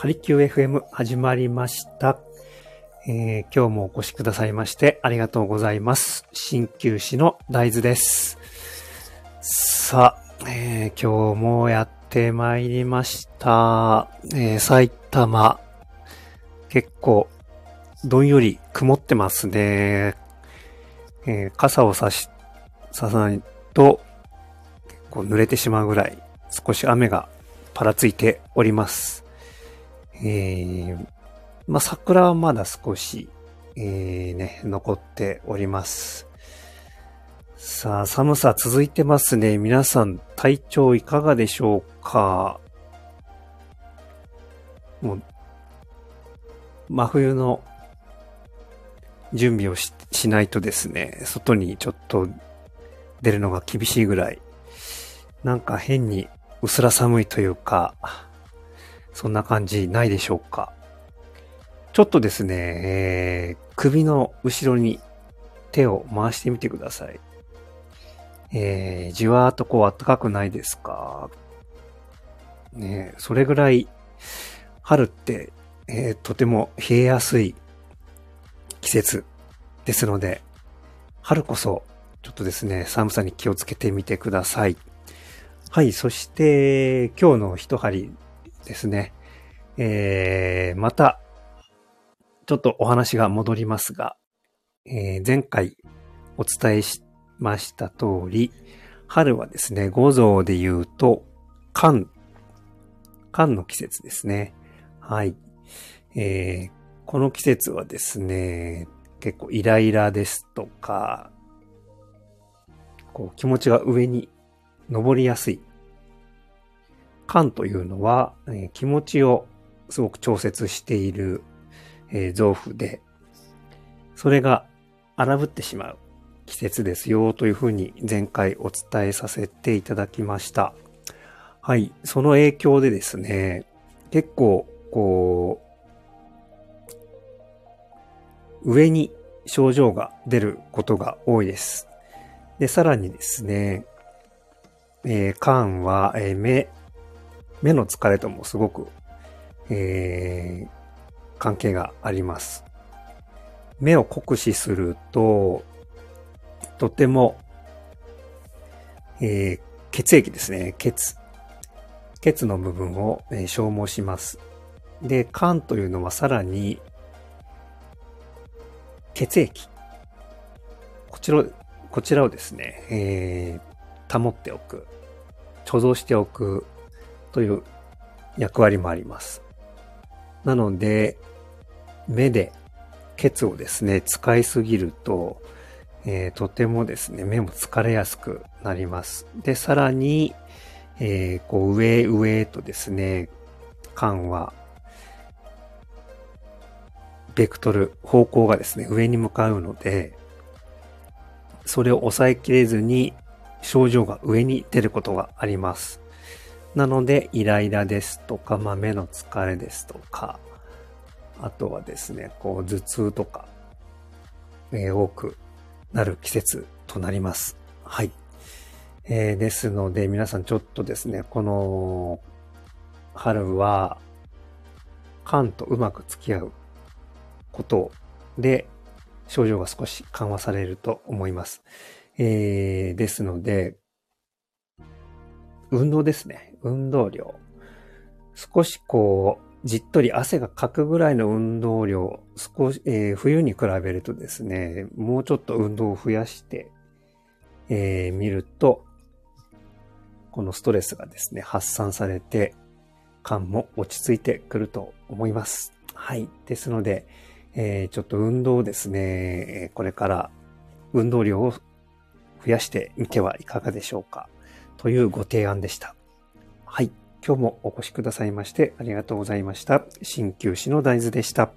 カリキュー FM 始まりました、えー今日もお越しくださいましてありがとうございます。鍼灸師の大豆です。さあ、えー今日もやってまいりました。えー埼玉、結構、どんより曇ってますね。え傘を差し、さないと、結構濡れてしまうぐらい、少し雨がぱらついております。えー、まあ、桜はまだ少し、えー、ね、残っております。さあ、寒さ続いてますね。皆さん、体調いかがでしょうか？もう、真冬の準備をししないとですね、外にちょっと出るのが厳しいぐらい、なんか変に薄ら寒いというか、そんな感じないでしょうか。ちょっとですね、えー首の後ろに手を回してみてください。えーじわーっとこう暖かくないですかねそれぐらい春って、えーとても冷えやすい季節ですので、春こそちょっとですね、寒さに気をつけてみてください。はい、そして今日の一針ですね。えー、また、ちょっとお話が戻りますが、えー前回お伝えしました通り、春はですね、五臓で言うと、寒、寒の季節ですね。はい。えーこの季節はですね、結構イライラですとか、こう気持ちが上に登りやすい。寒というのは、えー気持ちをすごく調節している、えー臓腑で、それが荒ぶってしまう季節ですよというふうに前回お伝えさせていただきました。はい。その影響でですね、結構、こう、上に症状が出ることが多いです。で、さらにですね、えー、肝は、えー目、目の疲れともすごく、えー関係があります。目を酷使すると、とても、えー血液ですね、血。血の部分を、えー消耗します。で、肝というのはさらに、血液。こちら、こちらをですね、えー保っておく、貯蔵しておくという役割もあります。なので、目で血をですね、使いすぎると、えーとてもですね、目も疲れやすくなります。で、さらに、えーこう上上へとですね、肝は、ベクトル、方向がですね、上に向かうので、それを抑えきれずに症状が上に出ることがあります。なので、イライラですとか、まあ、目の疲れですとか、あとはですね、こう、頭痛とか、えー多くなる季節となります。はい。えーですので、皆さんちょっとですね、この、春は、肝とうまく付き合うことで、症状が少し緩和されると思います。えーですので、運動ですね。運動量。少しこう、じっとり汗がかくぐらいの運動量、少し、えー冬に比べるとですね、もうちょっと運動を増やして、えー見ると、このストレスがですね、発散されて、感も落ち着いてくると思います。はい。ですので、えーちょっと運動ですね、これから運動量を増やしてみてはいかがでしょうか。というご提案でした。はい。今日もお越しくださいましてありがとうございました。鍼灸師の大豆でした。